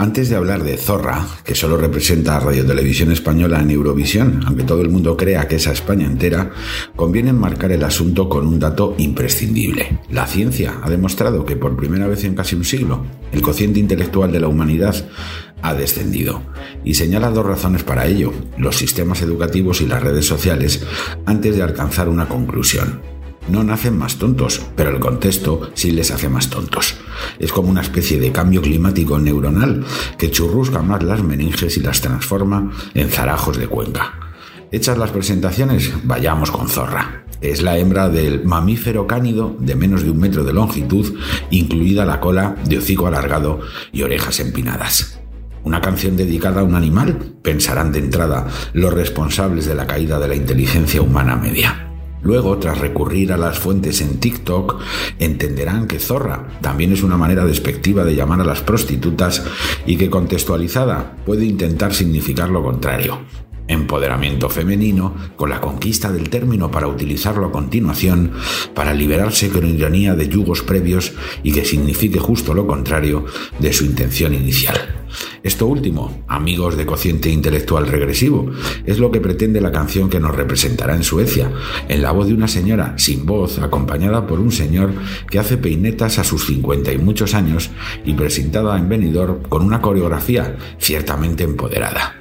Antes de hablar de Zorra, que solo representa a Radio Televisión Española en Eurovisión, aunque todo el mundo crea que es a España entera, conviene enmarcar el asunto con un dato imprescindible. La ciencia ha demostrado que por primera vez en casi un siglo, el cociente intelectual de la humanidad ha descendido y señala dos razones para ello, los sistemas educativos y las redes sociales, antes de alcanzar una conclusión. No nacen más tontos, pero el contexto sí les hace más tontos. Es como una especie de cambio climático neuronal que churrusca más las meninges y las transforma en zarajos de cuenca. Hechas las presentaciones, vayamos con Zorra. Es la hembra del mamífero cánido de menos de un metro de longitud, incluida la cola de hocico alargado y orejas empinadas. ¿Una canción dedicada a un animal? Pensarán de entrada los responsables de la caída de la inteligencia humana media. Luego, tras recurrir a las fuentes en TikTok, entenderán que zorra también es una manera despectiva de llamar a las prostitutas y que contextualizada puede intentar significar lo contrario. Empoderamiento femenino, con la conquista del término para utilizarlo a continuación, para liberarse con ironía de yugos previos y que signifique justo lo contrario de su intención inicial. Esto último, amigos de cociente intelectual regresivo, es lo que pretende la canción que nos representará en Suecia, en la voz de una señora sin voz, acompañada por un señor que hace peinetas a sus cincuenta y muchos años y presentada en venidor con una coreografía ciertamente empoderada.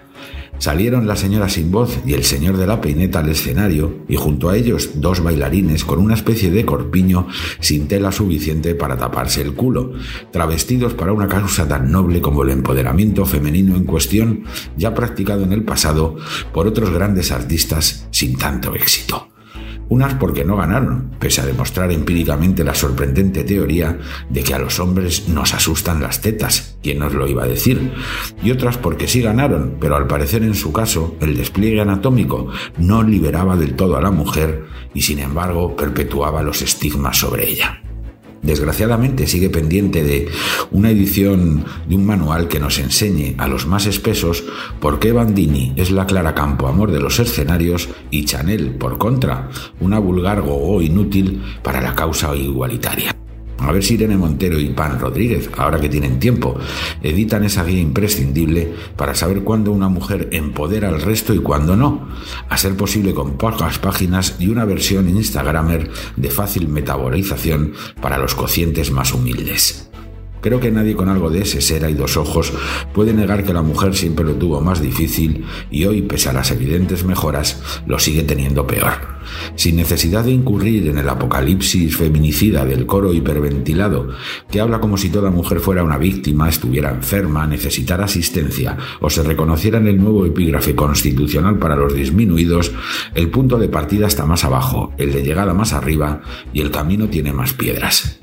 Salieron la señora sin voz y el señor de la peineta al escenario y junto a ellos dos bailarines con una especie de corpiño sin tela suficiente para taparse el culo, travestidos para una causa tan noble como el empoderamiento femenino en cuestión, ya practicado en el pasado por otros grandes artistas sin tanto éxito. Unas porque no ganaron, pese a demostrar empíricamente la sorprendente teoría de que a los hombres nos asustan las tetas, ¿quién nos lo iba a decir? Y otras porque sí ganaron, pero al parecer en su caso el despliegue anatómico no liberaba del todo a la mujer y sin embargo perpetuaba los estigmas sobre ella. Desgraciadamente sigue pendiente de una edición de un manual que nos enseñe a los más espesos por qué Bandini es la clara campo amor de los escenarios y Chanel, por contra, una vulgar gogo inútil para la causa igualitaria. A ver si Irene Montero y Pan Rodríguez, ahora que tienen tiempo, editan esa guía imprescindible para saber cuándo una mujer empodera al resto y cuándo no, a ser posible con pocas páginas y una versión Instagramer de fácil metabolización para los cocientes más humildes. Creo que nadie con algo de ese ser y dos ojos puede negar que la mujer siempre lo tuvo más difícil y hoy, pese a las evidentes mejoras, lo sigue teniendo peor. Sin necesidad de incurrir en el apocalipsis feminicida del coro hiperventilado, que habla como si toda mujer fuera una víctima, estuviera enferma, necesitara asistencia o se reconociera en el nuevo epígrafe constitucional para los disminuidos, el punto de partida está más abajo, el de llegada más arriba y el camino tiene más piedras.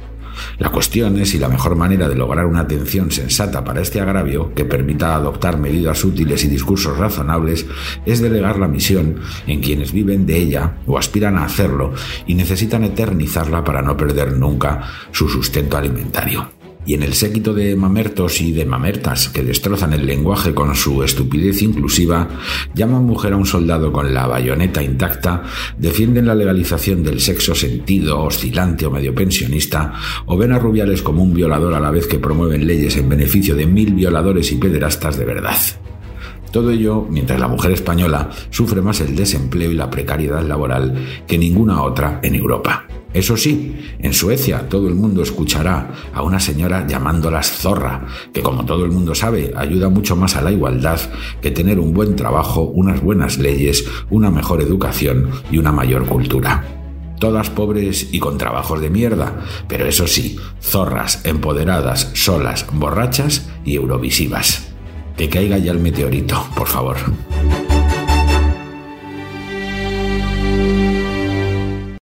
La cuestión es si la mejor manera de lograr una atención sensata para este agravio, que permita adoptar medidas útiles y discursos razonables, es delegar la misión en quienes viven de ella o aspiran a hacerlo y necesitan eternizarla para no perder nunca su sustento alimentario y en el séquito de mamertos y de mamertas que destrozan el lenguaje con su estupidez inclusiva, llaman mujer a un soldado con la bayoneta intacta, defienden la legalización del sexo sentido, oscilante o medio pensionista, o ven a Rubiales como un violador a la vez que promueven leyes en beneficio de mil violadores y pederastas de verdad. Todo ello mientras la mujer española sufre más el desempleo y la precariedad laboral que ninguna otra en Europa. Eso sí, en Suecia todo el mundo escuchará a una señora llamándolas zorra, que como todo el mundo sabe ayuda mucho más a la igualdad que tener un buen trabajo, unas buenas leyes, una mejor educación y una mayor cultura. Todas pobres y con trabajos de mierda, pero eso sí, zorras, empoderadas, solas, borrachas y eurovisivas. Que caiga ya el meteorito, por favor.